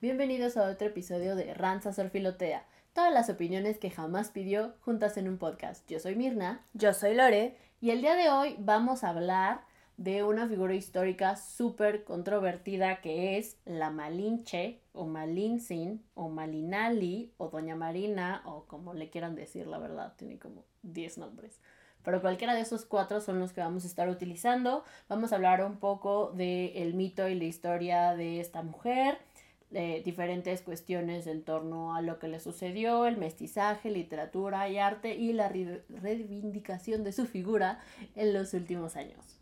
Bienvenidos a otro episodio de Ranza Sorfilotea. Todas las opiniones que jamás pidió juntas en un podcast. Yo soy Mirna. Yo soy Lore. Y el día de hoy vamos a hablar de una figura histórica súper controvertida que es la Malinche o Malinzin o Malinali o Doña Marina o como le quieran decir, la verdad, tiene como 10 nombres. Pero cualquiera de esos cuatro son los que vamos a estar utilizando. Vamos a hablar un poco del mito y la historia de esta mujer, de diferentes cuestiones en torno a lo que le sucedió, el mestizaje, literatura y arte y la reivindicación de su figura en los últimos años.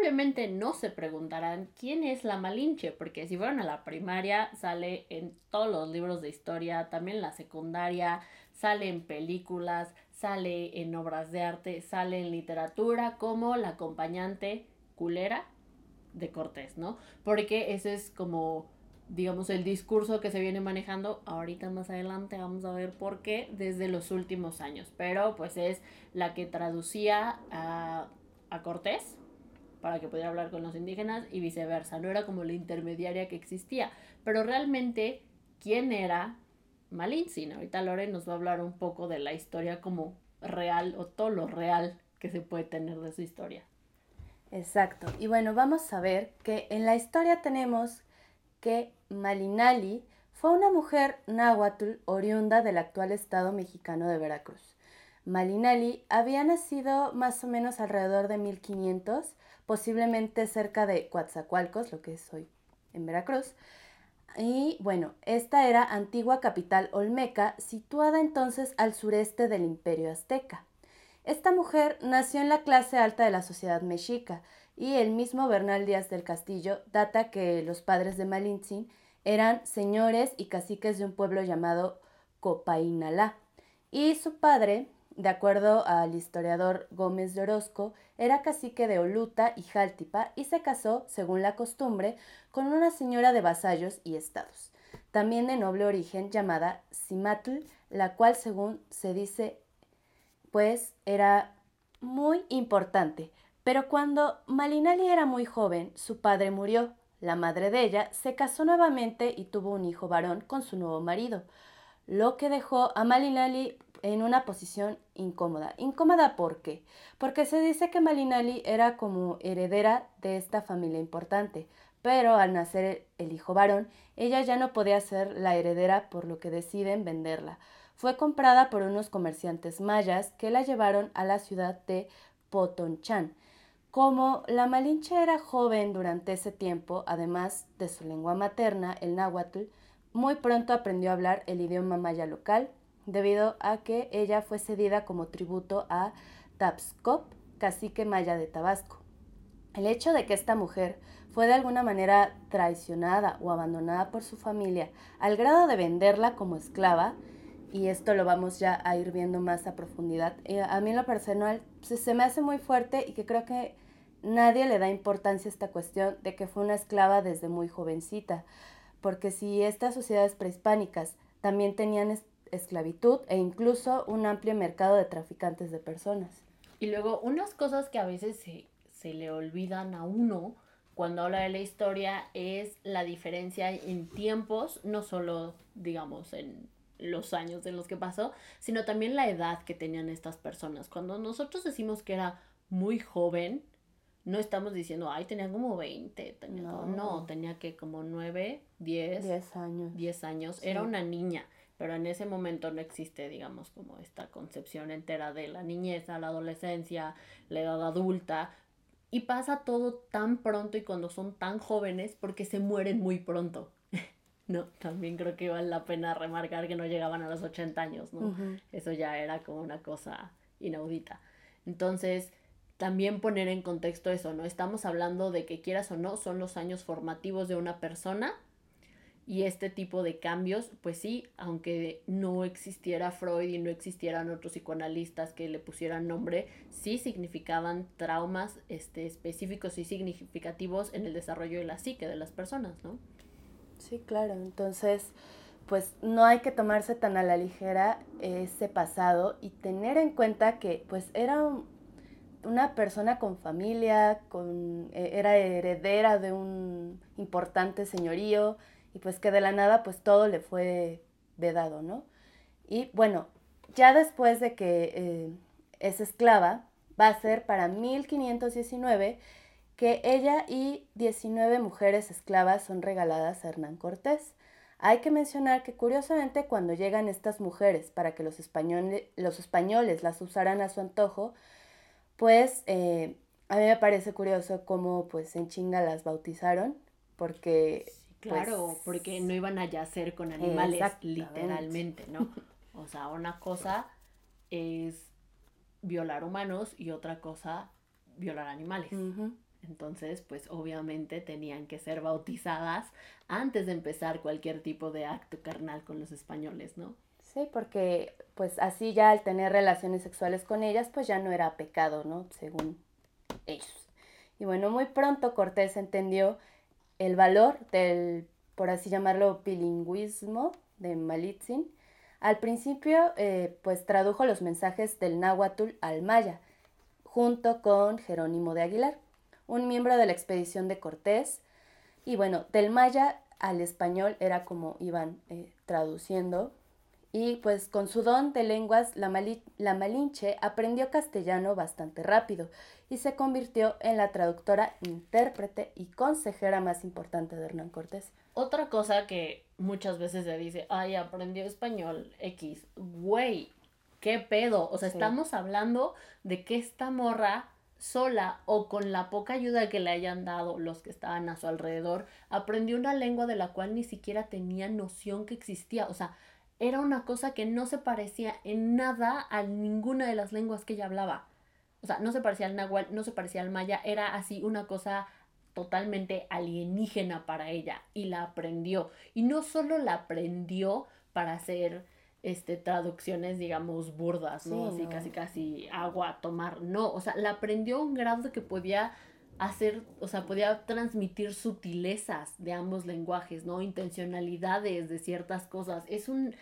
probablemente no se preguntarán quién es la Malinche, porque si fueron a la primaria sale en todos los libros de historia, también en la secundaria, sale en películas, sale en obras de arte, sale en literatura como la acompañante culera de Cortés, ¿no? Porque ese es como digamos el discurso que se viene manejando ahorita más adelante vamos a ver por qué desde los últimos años pero pues es la que traducía a, a Cortés para que pudiera hablar con los indígenas y viceversa. No era como la intermediaria que existía. Pero realmente, ¿quién era Malintzin? Ahorita Lore nos va a hablar un poco de la historia como real o todo lo real que se puede tener de su historia. Exacto. Y bueno, vamos a ver que en la historia tenemos que Malinali fue una mujer náhuatl oriunda del actual estado mexicano de Veracruz. Malinali había nacido más o menos alrededor de 1500 posiblemente cerca de Coatzacoalcos, lo que es hoy en Veracruz. Y bueno, esta era antigua capital olmeca, situada entonces al sureste del imperio azteca. Esta mujer nació en la clase alta de la sociedad mexica y el mismo Bernal Díaz del Castillo data que los padres de Malintzin eran señores y caciques de un pueblo llamado Copainalá y su padre, de acuerdo al historiador Gómez de Orozco, era cacique de Oluta y Jáltipa y se casó, según la costumbre, con una señora de vasallos y estados, también de noble origen llamada Simatl, la cual, según se dice, pues era muy importante. Pero cuando Malinali era muy joven, su padre murió. La madre de ella se casó nuevamente y tuvo un hijo varón con su nuevo marido, lo que dejó a Malinali en una posición incómoda. ¿Incómoda por qué? Porque se dice que Malinali era como heredera de esta familia importante, pero al nacer el hijo varón, ella ya no podía ser la heredera por lo que deciden venderla. Fue comprada por unos comerciantes mayas que la llevaron a la ciudad de Potonchan. Como la Malinche era joven durante ese tiempo, además de su lengua materna, el náhuatl, muy pronto aprendió a hablar el idioma maya local, debido a que ella fue cedida como tributo a Tapscop, cacique maya de Tabasco. El hecho de que esta mujer fue de alguna manera traicionada o abandonada por su familia al grado de venderla como esclava, y esto lo vamos ya a ir viendo más a profundidad, eh, a mí lo personal se me hace muy fuerte y que creo que nadie le da importancia a esta cuestión de que fue una esclava desde muy jovencita, porque si estas sociedades prehispánicas también tenían esclavitud e incluso un amplio mercado de traficantes de personas. Y luego unas cosas que a veces se, se le olvidan a uno cuando habla de la historia es la diferencia en tiempos, no solo digamos en los años en los que pasó, sino también la edad que tenían estas personas. Cuando nosotros decimos que era muy joven, no estamos diciendo, ay, tenía como 20, tenía no. no, tenía que como 9, 10, 10 años. 10 años, era una niña pero en ese momento no existe, digamos, como esta concepción entera de la niñez, la adolescencia, la edad adulta, y pasa todo tan pronto y cuando son tan jóvenes porque se mueren muy pronto. no, también creo que vale la pena remarcar que no llegaban a los 80 años, ¿no? Eso ya era como una cosa inaudita. Entonces, también poner en contexto eso, ¿no? Estamos hablando de que quieras o no, son los años formativos de una persona y este tipo de cambios, pues sí, aunque no existiera Freud y no existieran otros psicoanalistas que le pusieran nombre, sí significaban traumas este, específicos y significativos en el desarrollo de la psique de las personas, ¿no? Sí, claro. Entonces, pues no hay que tomarse tan a la ligera ese pasado y tener en cuenta que pues era una persona con familia, con, e, era heredera de un importante señorío y pues que de la nada pues todo le fue vedado, ¿no? Y bueno, ya después de que eh, es esclava, va a ser para 1519 que ella y 19 mujeres esclavas son regaladas a Hernán Cortés. Hay que mencionar que curiosamente cuando llegan estas mujeres para que los, españoles, los españoles las usaran a su antojo, pues eh, a mí me parece curioso cómo pues en chinga las bautizaron, porque... claro, pues, porque no iban a yacer con animales, literalmente, ¿no? O sea, una cosa es violar humanos y otra cosa violar animales. Entonces, pues obviamente tenían que ser bautizadas antes de empezar cualquier tipo de acto carnal con los españoles, ¿no? Sí, porque pues así ya al tener relaciones sexuales con ellas, pues ya no era pecado, ¿no? Según ellos. Y bueno, muy pronto Cortés entendió el valor del, por así llamarlo, bilingüismo de Malitzin. Al principio, eh, pues tradujo los mensajes del náhuatl al maya, junto con Jerónimo de Aguilar, un miembro de la expedición de Cortés. Y bueno, del maya al español era como iban eh, traduciendo y pues con su don de lenguas la, la, Malinche aprendió castellano bastante rápido y se convirtió en la traductora, intérprete y consejera más importante de Hernán Cortés. Otra cosa que muchas veces se dice, ay, aprendió español X, güey, qué pedo, o sea, estamos hablando de que esta morra sola o con la poca ayuda que le hayan dado los que estaban a su alrededor, aprendió una lengua de la cual ni siquiera tenía noción que existía, o sea, era una cosa que no se parecía en nada a ninguna de las lenguas que ella hablaba. O sea, no se parecía al náhuatl, no se parecía al maya, era así una cosa totalmente alienígena para ella y la aprendió. Y no solo la aprendió para hacer este traducciones digamos burdas, ¿no? así casi casi agua tomar, no, o sea, la aprendió a un grado que podía hacer, o sea, podía transmitir sutilezas de ambos lenguajes, ¿no? Intencionalidades de ciertas cosas. Es un,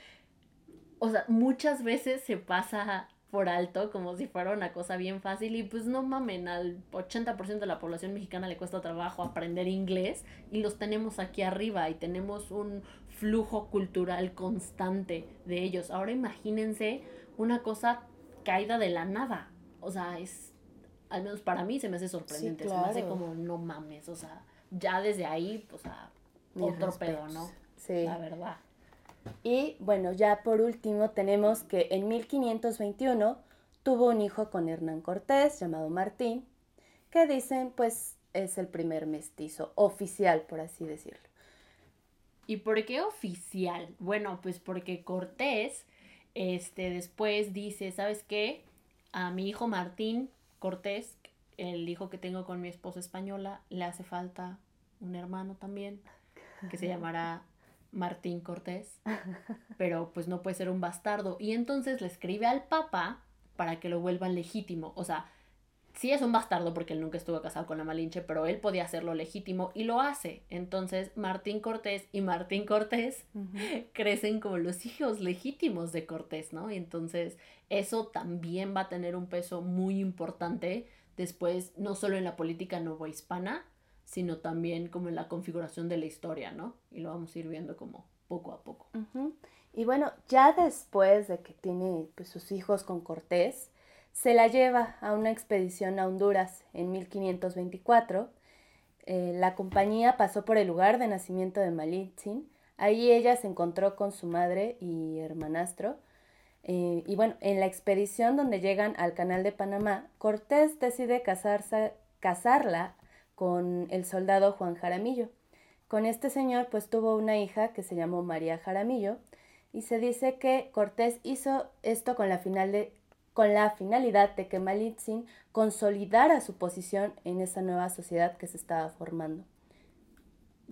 o sea, muchas veces se pasa por alto como si fuera una cosa bien fácil y pues no mamen, al 80% de la población mexicana le cuesta trabajo aprender inglés y los tenemos aquí arriba y tenemos un flujo cultural constante de ellos. Ahora imagínense una cosa caída de la nada. O sea, es al menos para mí se me hace sorprendente, se me hace como no mames, o sea, ya desde ahí, o sea, otro pedo, ¿no? Sí. La verdad. Y bueno, ya por último tenemos que en 1521 tuvo un hijo con Hernán Cortés llamado Martín, que dicen pues es el primer mestizo oficial, por así decirlo. ¿Y por qué oficial? Bueno, pues porque Cortés este después dice, ¿sabes qué? A mi hijo Martín Cortés, el hijo que tengo con mi esposa española, le hace falta un hermano también, que se llamará Martín Cortés, pero pues no puede ser un bastardo. Y entonces le escribe al Papa para que lo vuelvan legítimo. O sea, sí es un bastardo porque él nunca estuvo casado con la Malinche, pero él podía hacerlo legítimo y lo hace. Entonces Martín Cortés y Martín Cortés crecen como los hijos legítimos de Cortés, ¿no? Y entonces eso también va a tener un peso muy importante después, no solo en la política novohispana, sino también como en la configuración de la historia, ¿no? Y lo vamos a ir viendo como poco a poco. Y bueno, ya después de que tiene pues, sus hijos con Cortés, se la lleva a una expedición a Honduras en 1524. Eh, la compañía pasó por el lugar de nacimiento de Malitzin. Ahí ella se encontró con su madre y hermanastro eh, y bueno, en la expedición donde llegan al canal de Panamá, Cortés decide casarse, casarla con el soldado Juan Jaramillo. Con este señor pues tuvo una hija que se llamó María Jaramillo y se dice que Cortés hizo esto con la, final de, con la finalidad de que Malitzin consolidara su posición en esa nueva sociedad que se estaba formando.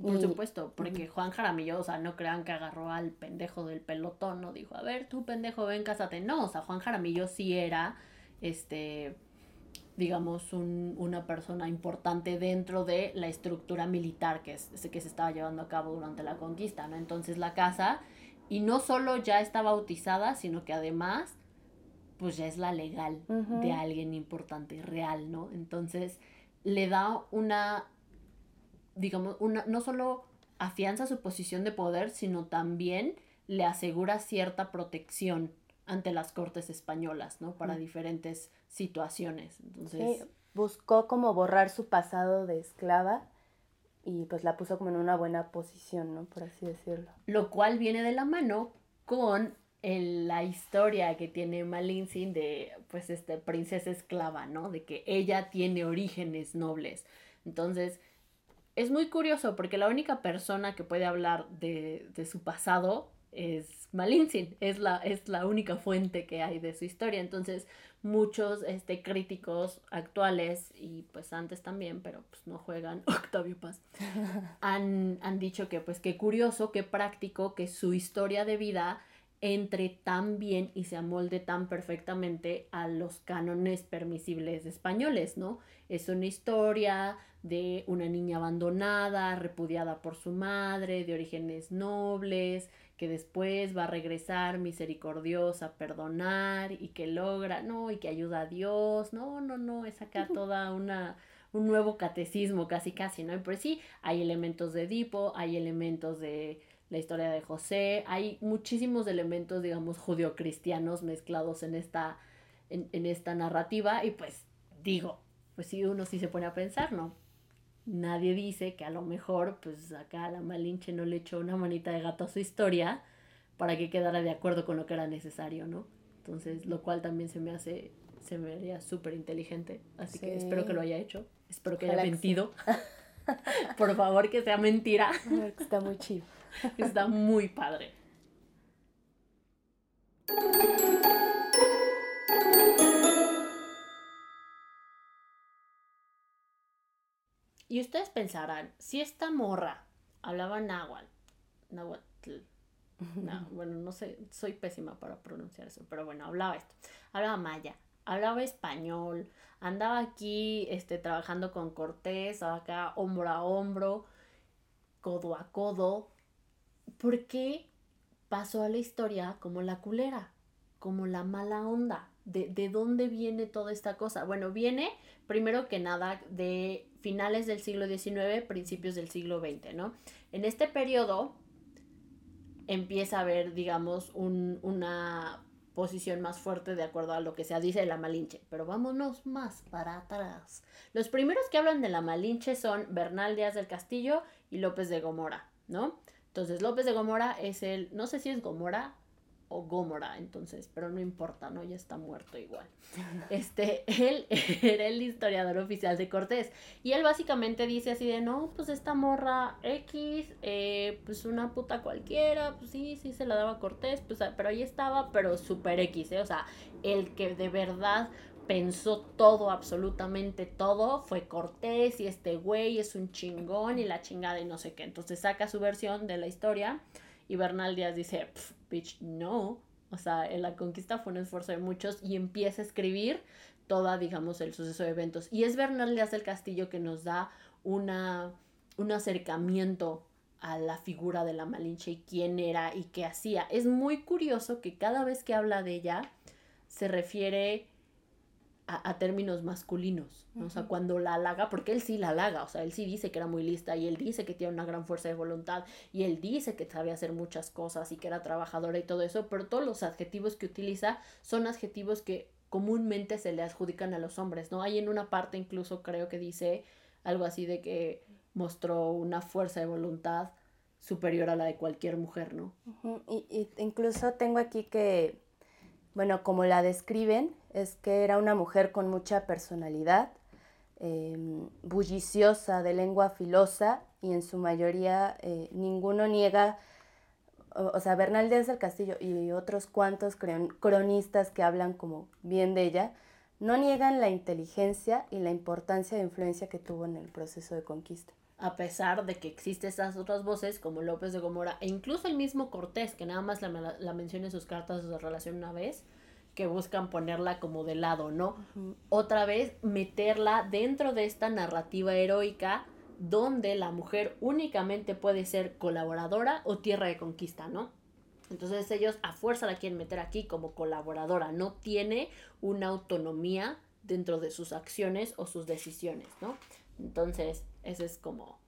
Por supuesto, porque Juan Jaramillo, o sea, no crean que agarró al pendejo del pelotón, no dijo, a ver, tú pendejo, ven, cásate. No, o sea, Juan Jaramillo sí era, este, digamos, un, una persona importante dentro de la estructura militar que, es, que se estaba llevando a cabo durante la conquista, ¿no? Entonces la casa y no solo ya está bautizada, sino que además, pues ya es la legal de alguien importante, real, ¿no? Entonces, le da una, digamos, una, no solo afianza su posición de poder, sino también le asegura cierta protección ante las cortes españolas, ¿no? Para diferentes situaciones. Entonces... buscó como borrar su pasado de esclava y pues la puso como en una buena posición, ¿no? Por así decirlo. Lo cual viene de la mano con la historia que tiene Malinsin de pues este princesa esclava, ¿no? De que ella tiene orígenes nobles. Entonces, es muy curioso porque la única persona que puede hablar de, de su pasado es Malinsin, es la, es la única fuente que hay de su historia. Entonces, muchos este, críticos actuales y pues antes también, pero pues no juegan Octavio Paz, han, han dicho que pues qué curioso, qué práctico que su historia de vida entre tan bien y se amolde tan perfectamente a los cánones permisibles españoles, ¿no? Es una historia de una niña abandonada, repudiada por su madre, de orígenes nobles, que después va a regresar misericordiosa a perdonar y que logra, no, y que ayuda a Dios, no, no, no, es acá toda una un nuevo catecismo casi casi, ¿no? Y por sí hay elementos de Edipo, hay elementos de la historia de José, hay muchísimos elementos, digamos, judio-cristianos mezclados en esta, en, en esta narrativa y pues digo, pues sí, uno sí se pone a pensar, ¿no? nadie dice que a lo mejor, pues acá la Malinche no le echó una manita de gato a su historia para que quedara de acuerdo con lo que era necesario, ¿no? Entonces, lo cual también se me hace, se me haría súper inteligente. Así que espero que lo haya hecho. Espero que haya mentido. Por favor, que sea mentira. Está muy chido. Está muy padre. Y ustedes pensarán, si esta morra hablaba náhuatl, náhuatl, no, bueno, no sé, soy pésima para pronunciar eso, pero bueno, hablaba esto, hablaba maya, hablaba español, andaba aquí este, trabajando con Cortés, acá hombro a hombro, codo a codo, ¿por qué pasó a la historia como la culera, como la mala onda? ¿De, de dónde viene toda esta cosa? Bueno, viene primero que nada de finales del siglo XIX, principios del siglo XX, ¿no? En este periodo empieza a haber, digamos, una posición más fuerte de acuerdo a lo que se dice de la Malinche. Pero vámonos más para atrás. Los primeros que hablan de la Malinche son Bernal Díaz del Castillo y López de Gomora, ¿no? Entonces López de Gomora es el, no sé si es Gomora o Gómora, entonces, pero no importa, ¿no? Ya está muerto igual. Este, él era el historiador oficial de Cortés y él básicamente dice así de, no, pues esta morra X, eh, pues una puta cualquiera, pues sí, sí se la daba a Cortés, pues, ah, pero ahí estaba, pero super X, ¿eh? O sea, el que de verdad pensó todo, absolutamente todo, fue Cortés y este güey es un chingón y la chingada y no sé qué. Entonces saca su versión de la historia y Bernal Díaz dice, bitch, no. O sea, la conquista fue un esfuerzo de muchos y empieza a escribir toda, digamos, el suceso de eventos. Y es Bernal Díaz del Castillo que nos da una, un acercamiento a la figura de la Malinche y quién era y qué hacía. Es muy curioso que cada vez que habla de ella se refiere a, términos masculinos, o sea, cuando la halaga, porque él sí la halaga, o sea, él sí dice que era muy lista y él dice que tiene una gran fuerza de voluntad y él dice que sabía hacer muchas cosas y que era trabajadora y todo eso, pero todos los adjetivos que utiliza son adjetivos que comúnmente se le adjudican a los hombres, ¿no? Hay en una parte incluso creo que dice algo así de que mostró una fuerza de voluntad superior a la de cualquier mujer, ¿no? y, y incluso tengo aquí que, bueno, como la describen, es que era una mujer con mucha personalidad, em, bulliciosa, de lengua filosa y en su mayoría eh, ninguno niega, o, sea, Bernal Díaz del Castillo y otros cuantos cronistas que hablan como bien de ella, no niegan la inteligencia y la importancia de influencia que tuvo en el proceso de conquista. A pesar de que existen esas otras voces como López de Gomora e incluso el mismo Cortés, que nada más la, la menciona en sus cartas de relación una vez, que buscan ponerla como de lado, ¿no? Otra vez meterla dentro de esta narrativa heroica donde la mujer únicamente puede ser colaboradora o tierra de conquista, ¿no? Entonces ellos a fuerza la quieren meter aquí como colaboradora, no tiene una autonomía dentro de sus acciones o sus decisiones, ¿no? Entonces, ese es como,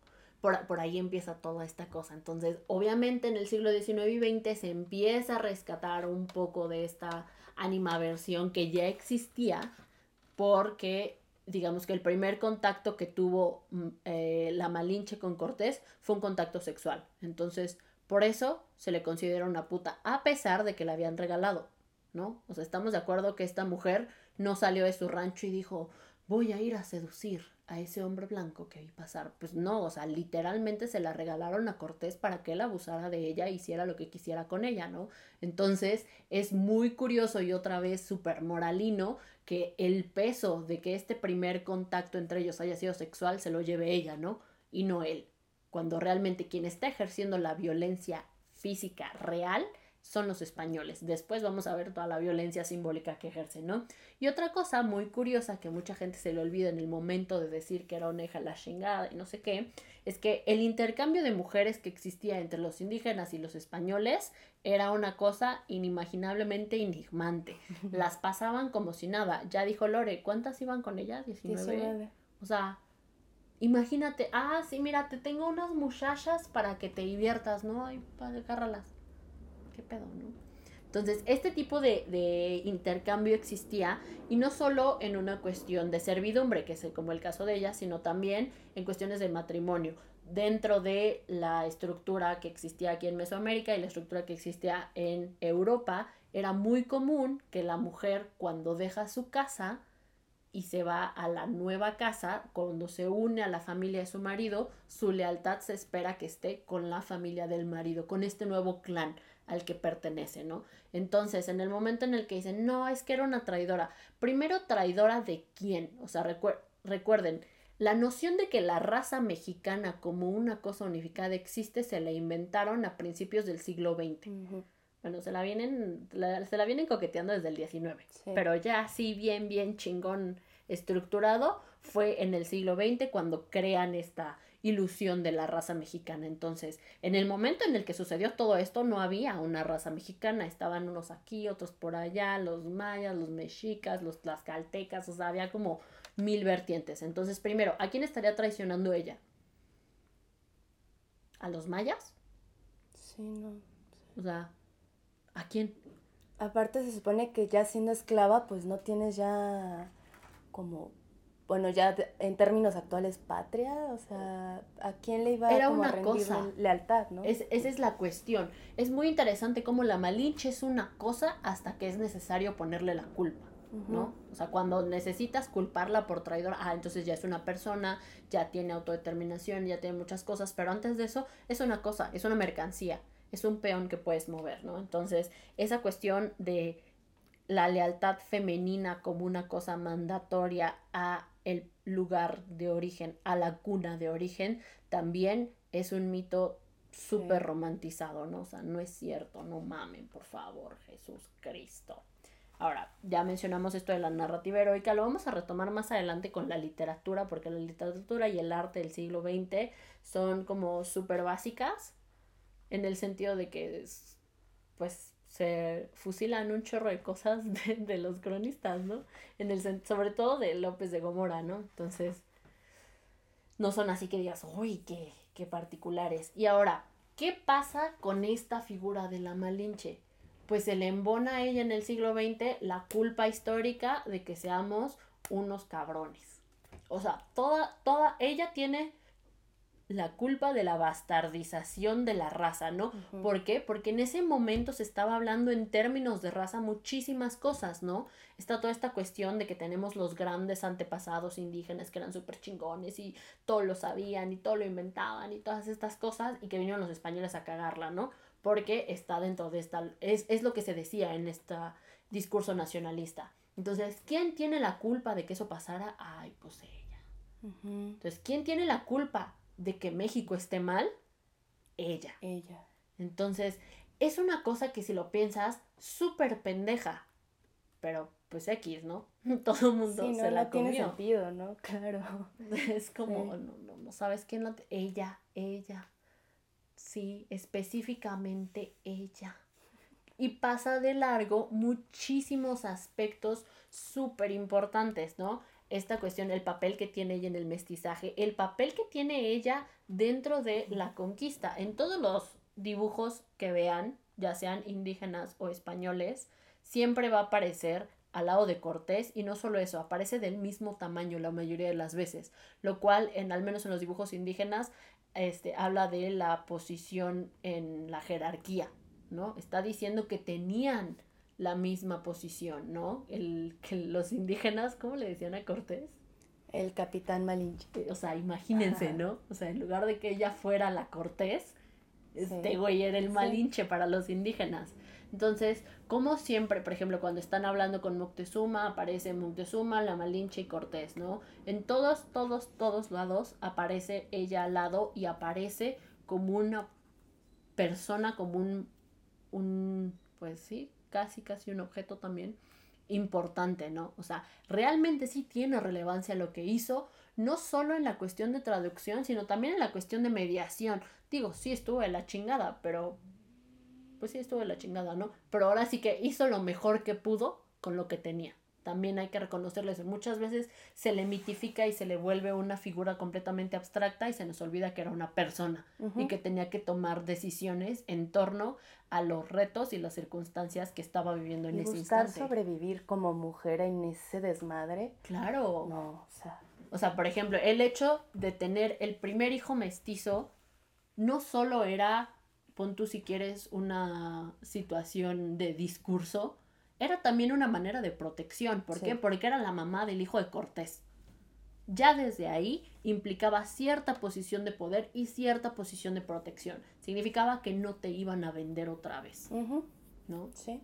por, por, ahí empieza toda esta cosa. Entonces, obviamente en el siglo XIX y XX se empieza a rescatar un poco de esta animaversión que ya existía, porque digamos que el primer contacto que tuvo mm, eh, la Malinche con Cortés fue un contacto sexual. Entonces, por eso se le considera una puta, a pesar de que la habían regalado, ¿no? O sea, estamos de acuerdo que esta mujer no salió de su rancho y dijo, voy a ir a seducir a ese hombre blanco que vi pasar. Pues no, o sea, literalmente se la regalaron a Cortés para que él abusara de ella e hiciera lo que quisiera con ella, ¿no? Entonces es muy curioso y otra vez súper moralino que el peso de que este primer contacto entre ellos haya sido sexual se lo lleve ella, ¿no? Y no él. Cuando realmente quien está ejerciendo la violencia física real son los españoles. Después vamos a ver toda la violencia simbólica que ejercen, ¿no? Y otra cosa muy curiosa que mucha gente se le olvida en el momento de decir que era oneja la chingada y no sé qué, es que el intercambio de mujeres que existía entre los indígenas y los españoles era una cosa inimaginablemente enigmante. Las pasaban como si nada. Ya dijo Lore, ¿cuántas iban con ella? 19. O sea, imagínate, ah, sí, mira, te tengo unas muchachas para que te diviertas, ¿no? Ay, agárralas qué pedo, ¿no? Entonces, este tipo de, intercambio existía y no solo en una cuestión de servidumbre, que es como el caso de ella, sino también en cuestiones de matrimonio. Dentro de la estructura que existía aquí en Mesoamérica y la estructura que existía en Europa, era muy común que la mujer cuando deja su casa y se va a la nueva casa, cuando se une a la familia de su marido, su lealtad se espera que esté con la familia del marido, con este nuevo clan al que pertenece, ¿no? Entonces, en el momento en el que dicen, no, es que era una traidora, primero traidora de quién? O sea, recuerden, la noción de que la raza mexicana como una cosa unificada existe se la inventaron a principios del siglo XX. Bueno, se la vienen, se la vienen coqueteando desde el 19, pero ya así bien, bien chingón estructurado fue en el siglo XX cuando crean esta ilusión de la raza mexicana. Entonces, en el momento en el que sucedió todo esto, no había una raza mexicana, estaban unos aquí, otros por allá, los mayas, los mexicas, los tlaxcaltecas, o sea, había como mil vertientes. Entonces, primero, ¿a quién estaría traicionando ella? ¿A los mayas? Sí, no. O sea, ¿a quién? Aparte se supone que ya siendo esclava, pues no tienes ya como bueno, ya en términos actuales, patria, o sea, ¿a quién le iba Era como una cosa. lealtad, no? Es, esa es la cuestión. Es muy interesante cómo la malinche es una cosa hasta que es necesario ponerle la culpa, ¿no? O sea, cuando necesitas culparla por traidor, ah, entonces ya es una persona, ya tiene autodeterminación, ya tiene muchas cosas, pero antes de eso es una cosa, es una mercancía, es un peón que puedes mover, ¿no? Entonces, esa cuestión de la lealtad femenina como una cosa mandatoria a el lugar de origen, a la cuna de origen, también es un mito súper romantizado, ¿no? O sea, no es cierto, no mamen, por favor, Jesús Cristo. Ahora, ya mencionamos esto de la narrativa heroica, lo vamos a retomar más adelante con la literatura, porque la literatura y el arte del siglo XX son como súper básicas, en el sentido de que, pues, se fusilan un chorro de cosas de, los cronistas, ¿no? En el sobre todo de López de Gomora, ¿no? Entonces, no son así que digas, uy, qué, qué particulares. Y ahora, ¿qué pasa con esta figura de la Malinche? Pues se le embona a ella en el siglo XX la culpa histórica de que seamos unos cabrones. O sea, toda, toda, ella tiene la culpa de la bastardización de la raza, ¿no? ¿Por qué? Porque en ese momento se estaba hablando en términos de raza muchísimas cosas, ¿no? Está toda esta cuestión de que tenemos los grandes antepasados indígenas que eran súper chingones y todo lo sabían y todo lo inventaban y todas estas cosas y que vinieron los españoles a cagarla, ¿no? Porque está dentro de esta, es, es lo que se decía en este discurso nacionalista. Entonces, ¿quién tiene la culpa de que eso pasara? Ay, pues ella. Entonces, ¿quién tiene la culpa? De que México esté mal, ella. Ella. Entonces, es una cosa que si lo piensas, súper pendeja. Pero, pues X, ¿no? Todo el mundo sí, no, se la no tiene sentido, ¿no? Claro. Es como, no, no, no sabes quién. Ella, ella. Sí, específicamente ella. y pasa de largo muchísimos aspectos súper importantes, ¿no? Esta cuestión, el papel que tiene ella en el mestizaje, el papel que tiene ella dentro de la conquista. En todos los dibujos que vean, ya sean indígenas o españoles, siempre va a aparecer al lado de Cortés y no solo eso, aparece del mismo tamaño la mayoría de las veces, lo cual en al menos en los dibujos indígenas este habla de la posición en la jerarquía, ¿no? Está diciendo que tenían la misma posición, ¿no? El que los indígenas, ¿cómo le decían a Cortés? El capitán Malinche. O sea, imagínense, ¿no? O sea, en lugar de que ella fuera la Cortés, este güey era el Malinche para los indígenas. Entonces, como siempre, por ejemplo, cuando están hablando con Moctezuma, aparece Moctezuma, la Malinche y Cortés, ¿no? En todos, todos, todos lados aparece ella al lado y aparece como una persona, como un, un, pues sí, casi, casi un objeto también importante, ¿no? O sea, realmente sí tiene relevancia lo que hizo, no solo en la cuestión de traducción, sino también en la cuestión de mediación. Digo, sí estuvo en la chingada, pero pues sí estuvo de la chingada, ¿no? Pero ahora sí que hizo lo mejor que pudo con lo que tenía. También hay que reconocerle eso. Muchas veces se le mitifica y se le vuelve una figura completamente abstracta y se nos olvida que era una persona y que tenía que tomar decisiones en torno a los retos y las circunstancias que estaba viviendo en y ese buscar instante. sobrevivir como mujer en ese desmadre. Claro. No, o sea. O sea, por ejemplo, el hecho de tener el primer hijo mestizo no solo era pon tú si quieres una situación de discurso, era también una manera de protección. ¿Por qué? Porque era la mamá del hijo de Cortés. Ya desde ahí implicaba cierta posición de poder y cierta posición de protección. Significaba que no te iban a vender otra vez. ¿No? Sí.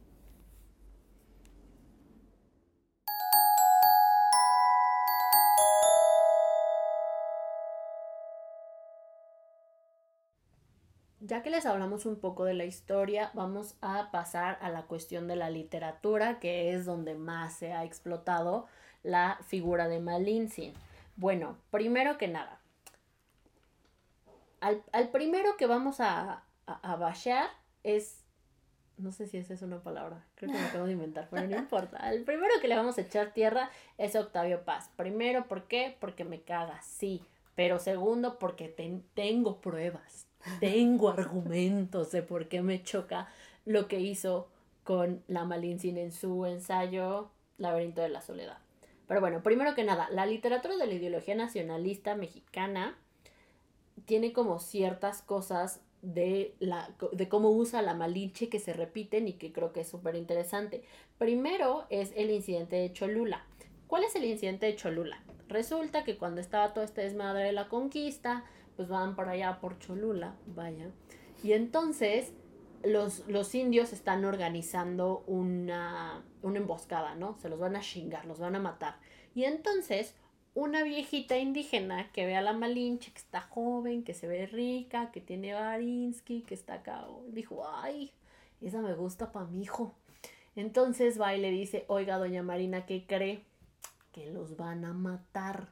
Ya que les hablamos un poco de la historia, vamos a pasar a la cuestión de la literatura, que es donde más se ha explotado la figura de Malintzin. Bueno, primero que nada, al, primero que vamos a, a, es no sé si esa es una palabra, creo que me acabo de inventar, pero no importa. El primero que le vamos a echar tierra es Octavio Paz. Primero, ¿por qué? Porque me caga, sí. Pero segundo, porque tengo pruebas tengo argumentos de por qué me choca lo que hizo con la Malintzin en su ensayo Laberinto de la Soledad. Pero bueno, primero que nada, la literatura de la ideología nacionalista mexicana tiene como ciertas cosas de, la, de cómo usa la Malinche que se repiten y que creo que es súper interesante. Primero es el incidente de Cholula. ¿Cuál es el incidente de Cholula? Resulta que cuando estaba todo este desmadre de la conquista, pues van para allá por Cholula, vaya. Y entonces los, los indios están organizando una, una emboscada, ¿no? Se los van a chingar, los van a matar. Y entonces una viejita indígena que ve a la Malinche, que está joven, que se ve rica, que tiene Barinsky, que está acá, dijo, ay, esa me gusta para mi hijo. Entonces va y le dice, oiga, doña Marina, ¿qué cree? Que los van a matar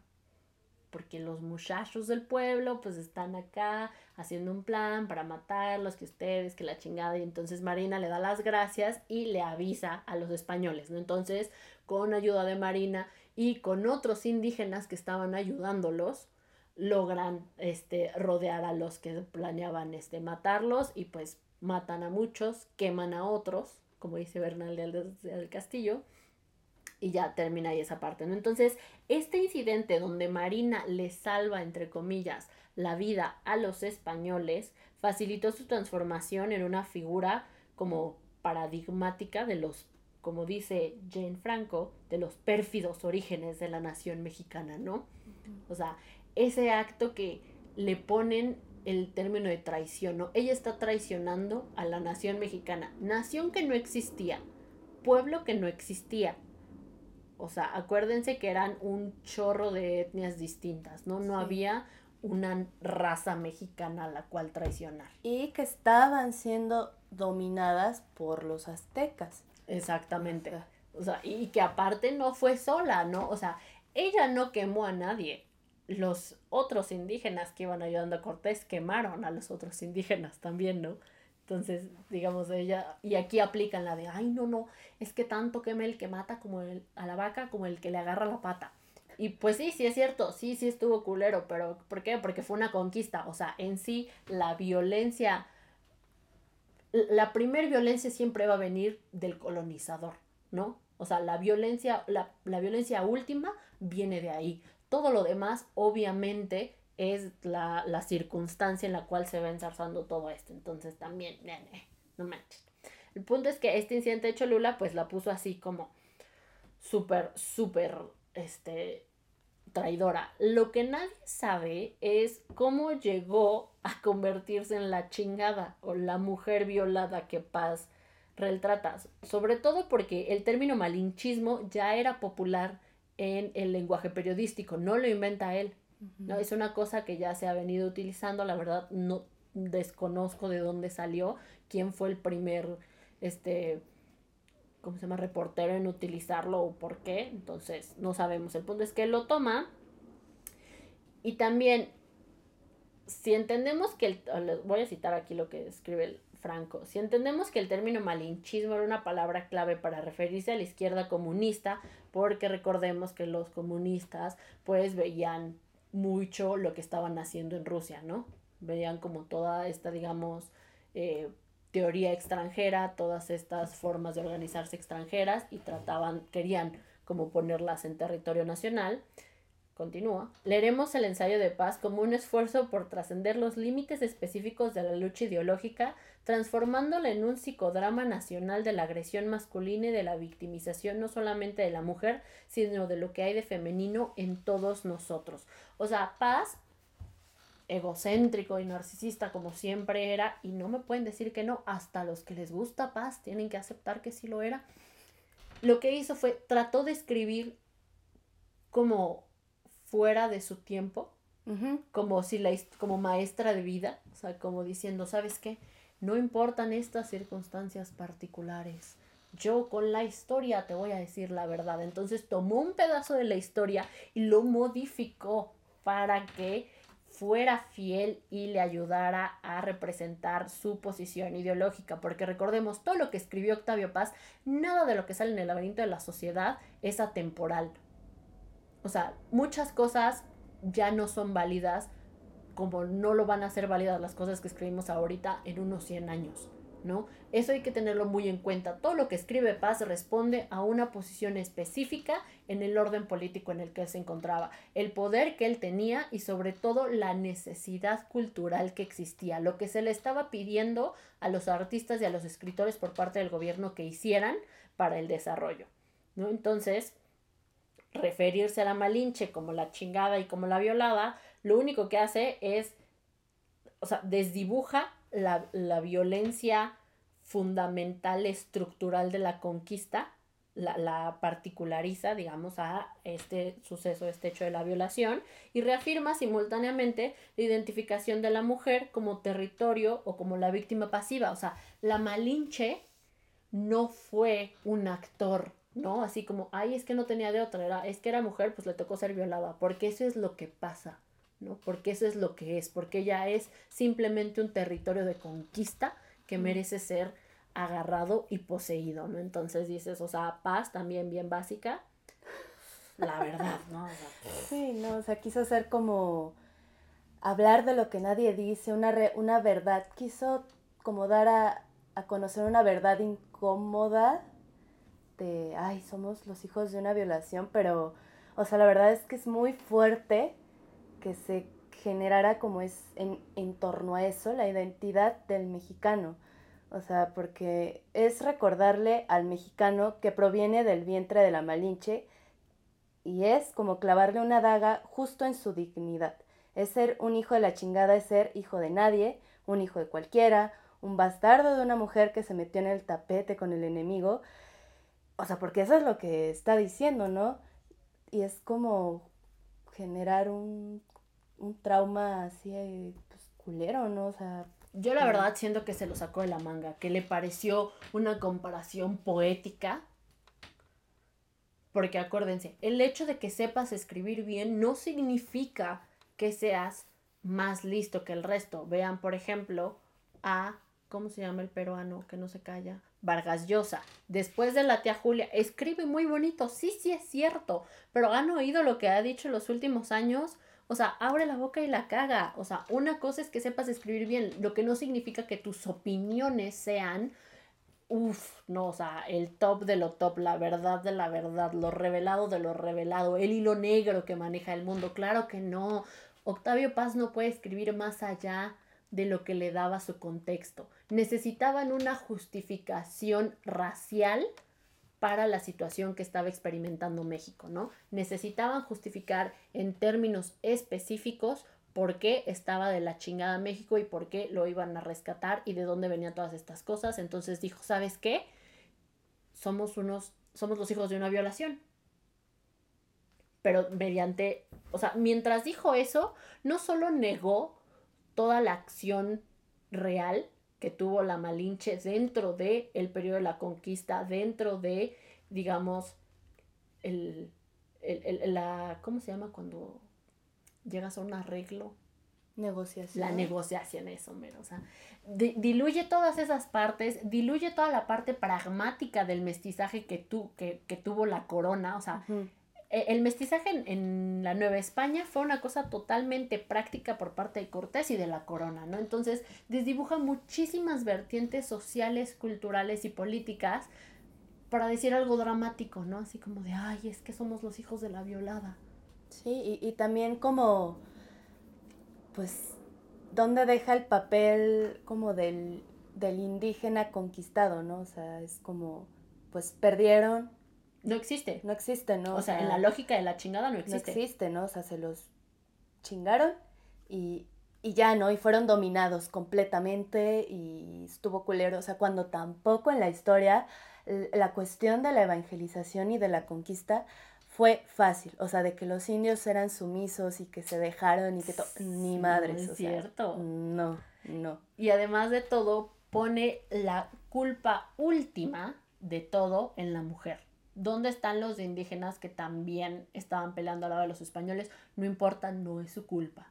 porque los muchachos del pueblo pues están acá haciendo un plan para matarlos, que ustedes, que la chingada, y entonces Marina le da las gracias y le avisa a los españoles, ¿no? Entonces, con ayuda de Marina y con otros indígenas que estaban ayudándolos, logran este rodear a los que planeaban este matarlos y pues matan a muchos, queman a otros, como dice Bernal del, del Castillo, y ya termina ahí esa parte, ¿no? Entonces, este incidente donde Marina le salva, entre comillas, la vida a los españoles, facilitó su transformación en una figura como paradigmática de los, como dice Jane Franco, de los pérfidos orígenes de la nación mexicana, ¿no? O sea, ese acto que le ponen el término de traición, ¿no? Ella está traicionando a la nación mexicana, nación que no existía, pueblo que no existía, o sea, acuérdense que eran un chorro de etnias distintas, ¿no? No había una raza mexicana a la cual traicionar. Y que estaban siendo dominadas por los aztecas. Exactamente. O sea, y que aparte no fue sola, ¿no? O sea, ella no quemó a nadie. Los otros indígenas que iban ayudando a Cortés quemaron a los otros indígenas también, ¿no? Entonces, digamos, ella, y aquí aplican la de, ay, no, no, es que tanto queme el que mata como el, a la vaca como el que le agarra la pata. Y pues sí, sí es cierto, sí, sí estuvo culero, pero ¿por qué? Porque fue una conquista, o sea, en sí la violencia, la primer violencia siempre va a venir del colonizador, ¿no? O sea, la violencia, la, la violencia última viene de ahí. Todo lo demás, obviamente, es la, la, circunstancia en la cual se va ensarzando todo esto. Entonces también, no manches. El punto es que este incidente de Cholula, pues la puso así como súper, súper, este, traidora. Lo que nadie sabe es cómo llegó a convertirse en la chingada o la mujer violada que Paz retratas. Sobre todo porque el término malinchismo ya era popular en el lenguaje periodístico, no lo inventa él. ¿No? Es una cosa que ya se ha venido utilizando, la verdad no desconozco de dónde salió, quién fue el primer, este, ¿cómo se llama? Reportero en utilizarlo o por qué, entonces no sabemos. El punto es que lo toma y también, si entendemos que, el, voy a citar aquí lo que escribe el Franco, si entendemos que el término malinchismo era una palabra clave para referirse a la izquierda comunista, porque recordemos que los comunistas pues veían mucho lo que estaban haciendo en Rusia, ¿no? Veían como toda esta, digamos, eh, teoría extranjera, todas estas formas de organizarse extranjeras y trataban, querían como ponerlas en territorio nacional. Continúa. Leeremos el ensayo de paz como un esfuerzo por trascender los límites específicos de la lucha ideológica, transformándola en un psicodrama nacional de la agresión masculina y de la victimización no solamente de la mujer, sino de lo que hay de femenino en todos nosotros. O sea, paz egocéntrico y narcisista como siempre era, y no me pueden decir que no, hasta los que les gusta paz tienen que aceptar que sí lo era. Lo que hizo fue, trató de escribir como fuera de su tiempo, como si la como maestra de vida, o sea, como diciendo, ¿sabes qué? No importan estas circunstancias particulares. Yo con la historia te voy a decir la verdad. Entonces tomó un pedazo de la historia y lo modificó para que fuera fiel y le ayudara a representar su posición ideológica, porque recordemos, todo lo que escribió Octavio Paz, nada de lo que sale en el laberinto de la sociedad es atemporal. O sea, muchas cosas ya no son válidas como no lo van a ser válidas las cosas que escribimos ahorita en unos 100 años, ¿no? Eso hay que tenerlo muy en cuenta. Todo lo que escribe Paz responde a una posición específica en el orden político en el que se encontraba, el poder que él tenía y sobre todo la necesidad cultural que existía, lo que se le estaba pidiendo a los artistas y a los escritores por parte del gobierno que hicieran para el desarrollo, ¿no? Entonces, referirse a la Malinche como la chingada y como la violada, lo único que hace es, o sea, desdibuja la, la violencia fundamental, estructural de la conquista, la, la, particulariza, digamos, a este suceso, este hecho de la violación, y reafirma simultáneamente la identificación de la mujer como territorio o como la víctima pasiva. O sea, la Malinche no fue un actor ¿no? Así como, ay, es que no tenía de otra, era, es que era mujer, pues le tocó ser violada, porque eso es lo que pasa, ¿no? Porque eso es lo que es, porque ella es simplemente un territorio de conquista que merece ser agarrado y poseído, ¿no? Entonces dices, o sea, paz también bien básica, la verdad, ¿no? sí, no, o sea, quiso hacer como hablar de lo que nadie dice, una, una verdad, quiso como dar a, a conocer una verdad incómoda ay, somos los hijos de una violación, pero, o sea, la verdad es que es muy fuerte que se generara como es en, en torno a eso la identidad del mexicano. O sea, porque es recordarle al mexicano que proviene del vientre de la Malinche y es como clavarle una daga justo en su dignidad. Es ser un hijo de la chingada, es ser hijo de nadie, un hijo de cualquiera, un bastardo de una mujer que se metió en el tapete con el enemigo o sea, porque eso es lo que está diciendo, ¿no? Y es como generar un, trauma así, pues, culero, ¿no? O sea... Yo la verdad siento que se lo sacó de la manga, que le pareció una comparación poética. Porque acuérdense, el hecho de que sepas escribir bien no significa que seas más listo que el resto. Vean, por ejemplo, a ¿cómo se llama el peruano que no se calla? Vargas Llosa, después de la tía Julia, escribe muy bonito, sí, sí es cierto, pero han oído lo que ha dicho en los últimos años, o sea, abre la boca y la caga, o sea, una cosa es que sepas escribir bien, lo que no significa que tus opiniones sean, uff, no, o sea, el top de lo top, la verdad de la verdad, lo revelado de lo revelado, el hilo negro que maneja el mundo, claro que no, Octavio Paz no puede escribir más allá de lo que le daba su contexto. Necesitaban una justificación racial para la situación que estaba experimentando México, ¿no? Necesitaban justificar en términos específicos por qué estaba de la chingada México y por qué lo iban a rescatar y de dónde venían todas estas cosas. Entonces dijo, ¿sabes qué? Somos unos, somos los hijos de una violación. Pero mediante, o sea, mientras dijo eso, no solo negó toda la acción real que tuvo la Malinche dentro del el periodo de la conquista, dentro de, digamos, el, el, la, ¿cómo se llama cuando llegas a un arreglo? Negociación. La negociación, eso, mero. O sea, diluye todas esas partes, diluye toda la parte pragmática del mestizaje que, tu, que, que tuvo la corona. O sea, el mestizaje en, la Nueva España fue una cosa totalmente práctica por parte de Cortés y de la corona, ¿no? Entonces, desdibuja muchísimas vertientes sociales, culturales y políticas para decir algo dramático, ¿no? Así como de, ay, es que somos los hijos de la violada. Sí, y, también como, pues, ¿dónde deja el papel como del, del indígena conquistado, ¿no? O sea, es como, pues, perdieron no existe. No existe, ¿no? O, sea, en la lógica de la chingada no existe. No existe, ¿no? O sea, se los chingaron y, y ya, ¿no? Y fueron dominados completamente y estuvo culero. O sea, cuando tampoco en la historia la cuestión de la evangelización y de la conquista fue fácil. O sea, de que los indios eran sumisos y que se dejaron y que todo. Ni madres. es cierto. no, no. Y además de todo, pone la culpa última de todo en la mujer. ¿Dónde están los indígenas que también estaban peleando al lado de los españoles? No importa, no es su culpa,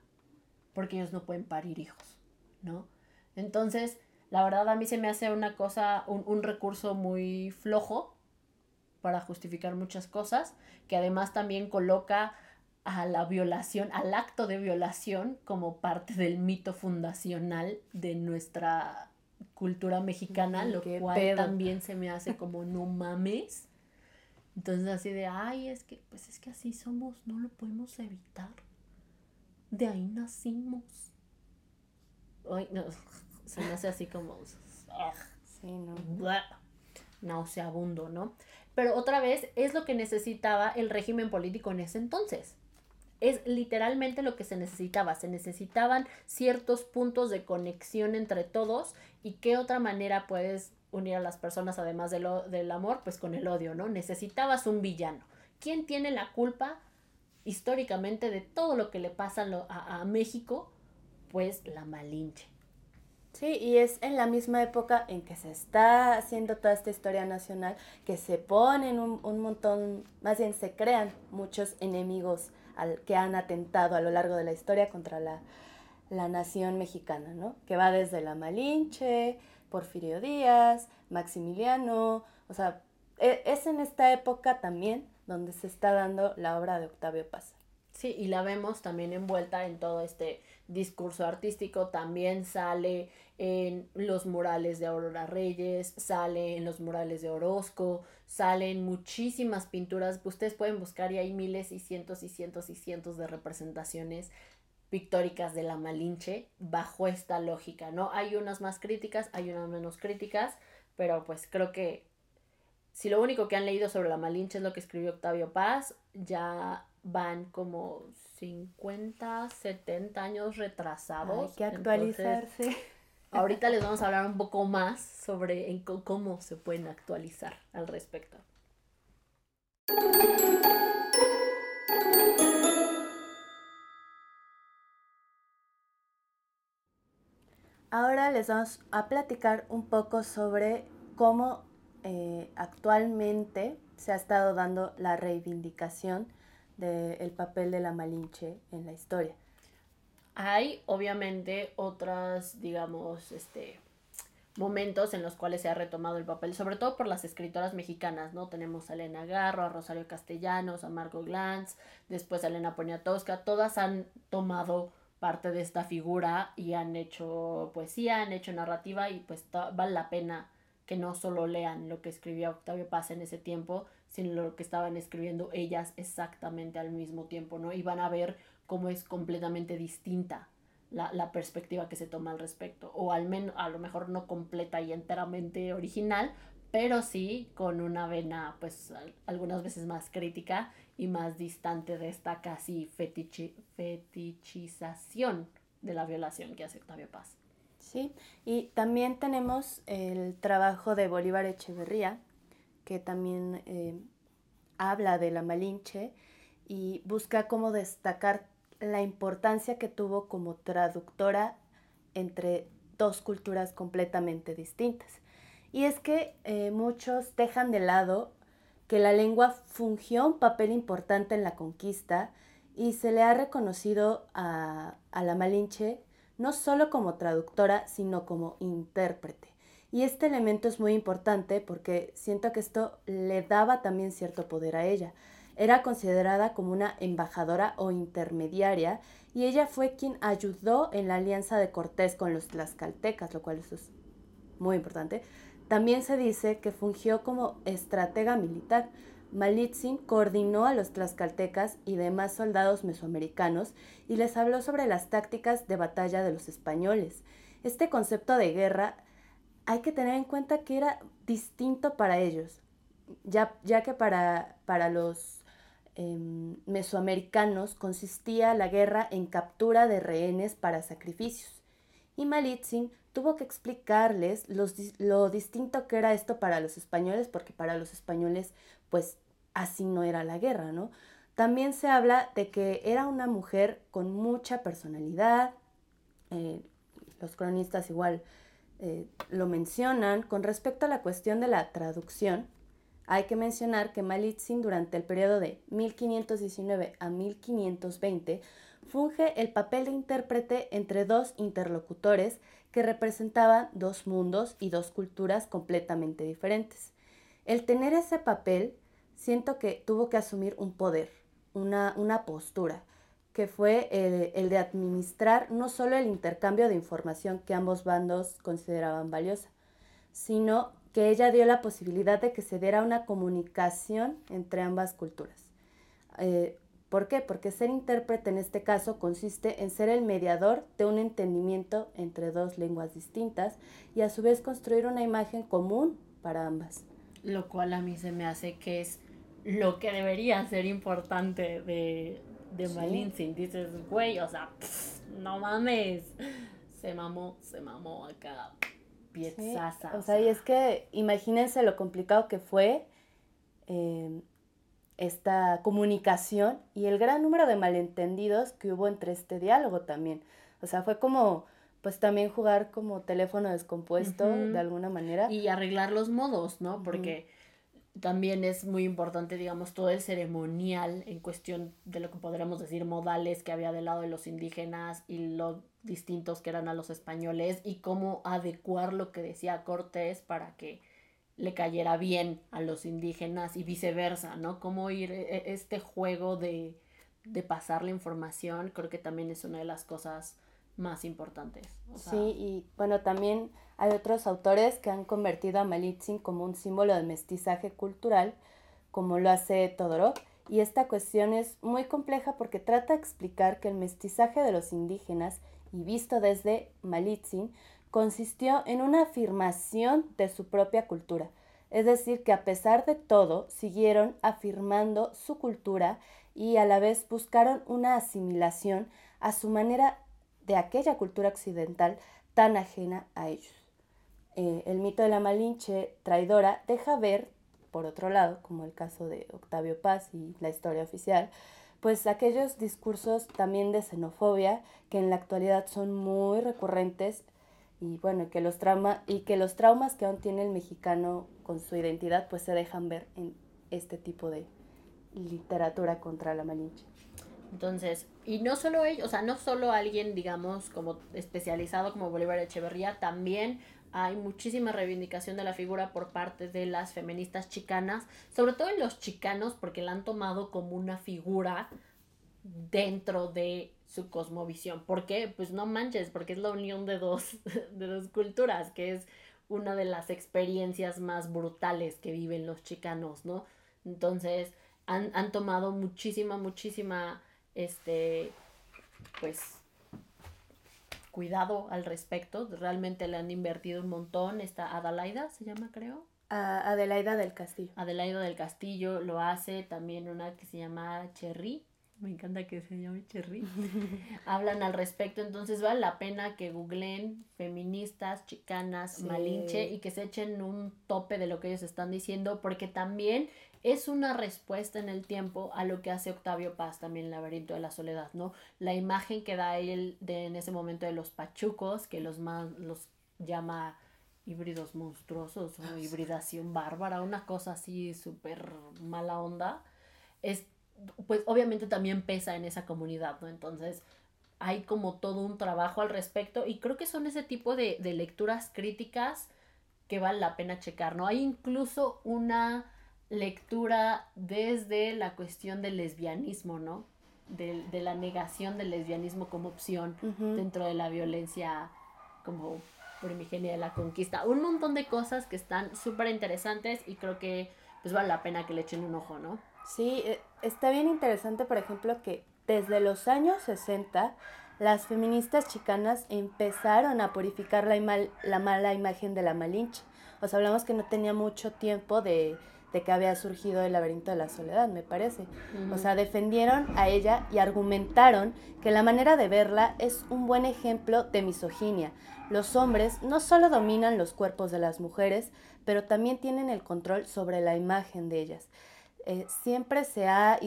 porque ellos no pueden parir hijos, ¿no? Entonces, la verdad a mí se me hace una cosa, un, un recurso muy flojo para justificar muchas cosas, que además también coloca a la violación, al acto de violación como parte del mito fundacional de nuestra cultura mexicana, lo cual también se me hace como no mames. Entonces así de, ay, es que, pues es que así somos, no lo podemos evitar. De ahí nacimos. Ay, no, se me hace así como, sí, no. nauseabundo, ¿no? Pero otra vez es lo que necesitaba el régimen político en ese entonces. Es literalmente lo que se necesitaba. Se necesitaban ciertos puntos de conexión entre todos y qué otra manera puedes unir a las personas, además de lo, del amor, pues con el odio, ¿no? Necesitabas un villano. ¿Quién tiene la culpa históricamente de todo lo que le pasa a, a México? Pues la Malinche. Sí, y es en la misma época en que se está haciendo toda esta historia nacional, que se ponen un, un montón, más bien se crean muchos enemigos al, que han atentado a lo largo de la historia contra la, la nación mexicana, ¿no? Que va desde la Malinche, Porfirio Díaz, Maximiliano, o sea, e, es en esta época también donde se está dando la obra de Octavio Paz. Sí, y la vemos también envuelta en todo este discurso artístico, también sale en los murales de Aurora Reyes, sale en los murales de Orozco, salen muchísimas pinturas, ustedes pueden buscar y hay miles y cientos y cientos y cientos de representaciones pictóricas de la Malinche bajo esta lógica, ¿no? Hay unas más críticas, hay unas menos críticas, pero pues creo que si lo único que han leído sobre la Malinche es lo que escribió Octavio Paz, ya van como 50, 70 años retrasados. Hay que actualizarse. ahorita les vamos a hablar un poco más sobre en cómo se pueden actualizar al respecto. Ahora les vamos a platicar un poco sobre cómo eh, actualmente se ha estado dando la reivindicación del papel de la Malinche en la historia. Hay obviamente otras, digamos, este, momentos en los cuales se ha retomado el papel, sobre todo por las escritoras mexicanas, ¿no? Tenemos a Elena Garro, a Rosario Castellanos, a Marco Glantz, después a Elena Poniatowska, todas han tomado parte de esta figura y han hecho poesía, han hecho narrativa y pues vale la pena que no solo lean lo que escribía Octavio Paz en ese tiempo, sino lo que estaban escribiendo ellas exactamente al mismo tiempo, ¿no? Y van a ver cómo es completamente distinta la, la, perspectiva que se toma al respecto. O al menos, a lo mejor no completa y enteramente original, pero sí con una vena, pues, algunas veces más crítica y más distante de esta casi fetichización de la violación que hace Octavio Paz. Sí, y también tenemos el trabajo de Bolívar Echeverría, que también eh, habla de la Malinche y busca cómo destacar la importancia que tuvo como traductora entre dos culturas completamente distintas. Y es que eh, muchos dejan de lado que la lengua fungió un papel importante en la conquista y se le ha reconocido a, la Malinche no solo como traductora, sino como intérprete. Y este elemento es muy importante porque siento que esto le daba también cierto poder a ella. Era considerada como una embajadora o intermediaria y ella fue quien ayudó en la alianza de Cortés con los tlaxcaltecas, lo cual es muy importante. También se dice que fungió como estratega militar. Malitzin coordinó a los tlaxcaltecas y demás soldados mesoamericanos y les habló sobre las tácticas de batalla de los españoles. Este concepto de guerra hay que tener en cuenta que era distinto para ellos, ya, ya que para, para los Em, mesoamericanos consistía la guerra en captura de rehenes para sacrificios. Y Malitzin tuvo que explicarles lo distinto que era esto para los españoles, porque para los españoles, pues así no era la guerra, ¿no? También se habla de que era una mujer con mucha personalidad, eh, los cronistas igual eh, lo mencionan, con respecto a la cuestión de la traducción, hay que mencionar que Malitzin durante el periodo de 1519 a 1520 funge el papel de intérprete entre dos interlocutores que representaban dos mundos y dos culturas completamente diferentes. El tener ese papel, siento que tuvo que asumir un poder, una, una postura, que fue el, el, de administrar no solo el intercambio de información que ambos bandos consideraban valiosa, sino que ella dio la posibilidad de que se diera una comunicación entre ambas culturas. Eh, ¿Por qué? Porque ser intérprete en este caso consiste en ser el mediador de un entendimiento entre dos lenguas distintas y a su vez construir una imagen común para ambas. Lo cual a mí se me hace que es lo que debería ser importante de, de sí. Dices, güey, o sea, no mames. Se mamó, se mamó acá o sea, y es que imagínense lo complicado que fue em, esta comunicación y el gran número de malentendidos que hubo entre este diálogo también. O sea, fue como, pues también jugar como teléfono descompuesto de alguna manera. Y arreglar los modos, ¿no? Porque también es muy importante, digamos, todo el ceremonial en cuestión de lo que podríamos decir modales que había del lado de los indígenas y lo distintos que eran a los españoles y cómo adecuar lo que decía Cortés para que le cayera bien a los indígenas y viceversa, ¿no? Cómo ir e, e, este juego de, de pasar la información, creo que también es una de las cosas más importantes. sí, y bueno, también hay otros autores que han convertido a Malitzin como un símbolo de mestizaje cultural, como lo hace Todorov, y esta cuestión es muy compleja porque trata de explicar que el mestizaje de los indígenas, y visto desde Malitzin, consistió en una afirmación de su propia cultura, es decir, que a pesar de todo siguieron afirmando su cultura y a la vez buscaron una asimilación a su manera de aquella cultura occidental tan ajena a ellos. Eh, el mito de la Malinche traidora deja ver, por otro lado, como el caso de Octavio Paz y la historia oficial, pues aquellos discursos también de xenofobia que en la actualidad son muy recurrentes y bueno, que los trauma, y que los traumas que aún tiene el mexicano con su identidad pues se dejan ver en este tipo de literatura contra la Malinche. Entonces, y no solo ellos, o sea, no solo alguien, digamos, como especializado como Bolívar Echeverría, también hay muchísima reivindicación de la figura por parte de las feministas chicanas, sobre todo en los chicanos, porque la han tomado como una figura dentro de su cosmovisión. ¿Por qué? Pues no manches, porque es la unión de dos, de dos culturas, que es una de las experiencias más brutales que viven los chicanos, ¿no? Entonces, han, han tomado muchísima, muchísima, este, pues, cuidado al respecto. Realmente le han invertido un montón. Esta Adelaida se llama, creo. Adelaida del Castillo. Adelaida del Castillo lo hace también una que se llama Cherry. Me encanta que se llame Cherry. Hablan al respecto, entonces vale la pena que googleen feministas, chicanas, malinche y que se echen un tope de lo que ellos están diciendo, porque también es una respuesta en el tiempo a lo que hace Octavio Paz también en Laberinto de la Soledad, ¿no? La imagen que da él de, en ese momento de los pachucos, que los, más, los llama híbridos monstruosos o hibridación bárbara, una cosa así súper mala onda, es, pues obviamente también pesa en esa comunidad, ¿no? Entonces hay como todo un trabajo al respecto y creo que son ese tipo de, de lecturas críticas que vale la pena checar, ¿no? Hay incluso una lectura desde la cuestión del lesbianismo, ¿no? De, de la negación del lesbianismo como opción dentro de la violencia como primigenia de la conquista. Un montón de cosas que están súper interesantes y creo que pues vale la pena que le echen un ojo, ¿no? Sí, eh, está bien interesante, por ejemplo, que desde los años 60 las feministas chicanas empezaron a purificar la, la mala imagen de la Malinche. O sea, hablamos que no tenía mucho tiempo de, de que había surgido el laberinto de la soledad, me parece. O sea, defendieron a ella y argumentaron que la manera de verla es un buen ejemplo de misoginia. Los hombres no solo dominan los cuerpos de las mujeres, pero también tienen el control sobre la imagen de ellas. Eh, siempre se ha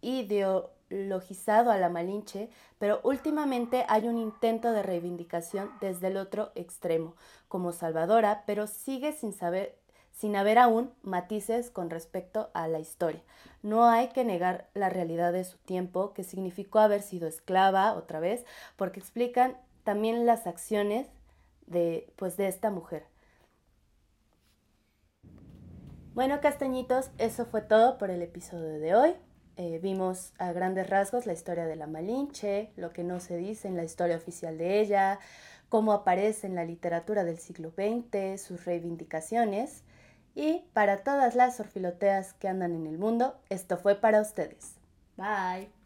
ideologizado a la Malinche, pero últimamente hay un intento de reivindicación desde el otro extremo, como salvadora, pero sigue sin saber sin haber aún matices con respecto a la historia. No hay que negar la realidad de su tiempo, que significó haber sido esclava otra vez, porque explican también las acciones de, pues, de esta mujer. Bueno, castañitos, eso fue todo por el episodio de hoy. Eh, vimos a grandes rasgos la historia de la Malinche, lo que no se dice en la historia oficial de ella, cómo aparece en la literatura del siglo XX, sus reivindicaciones. Y para todas las orfiloteas que andan en el mundo, esto fue para ustedes. Bye.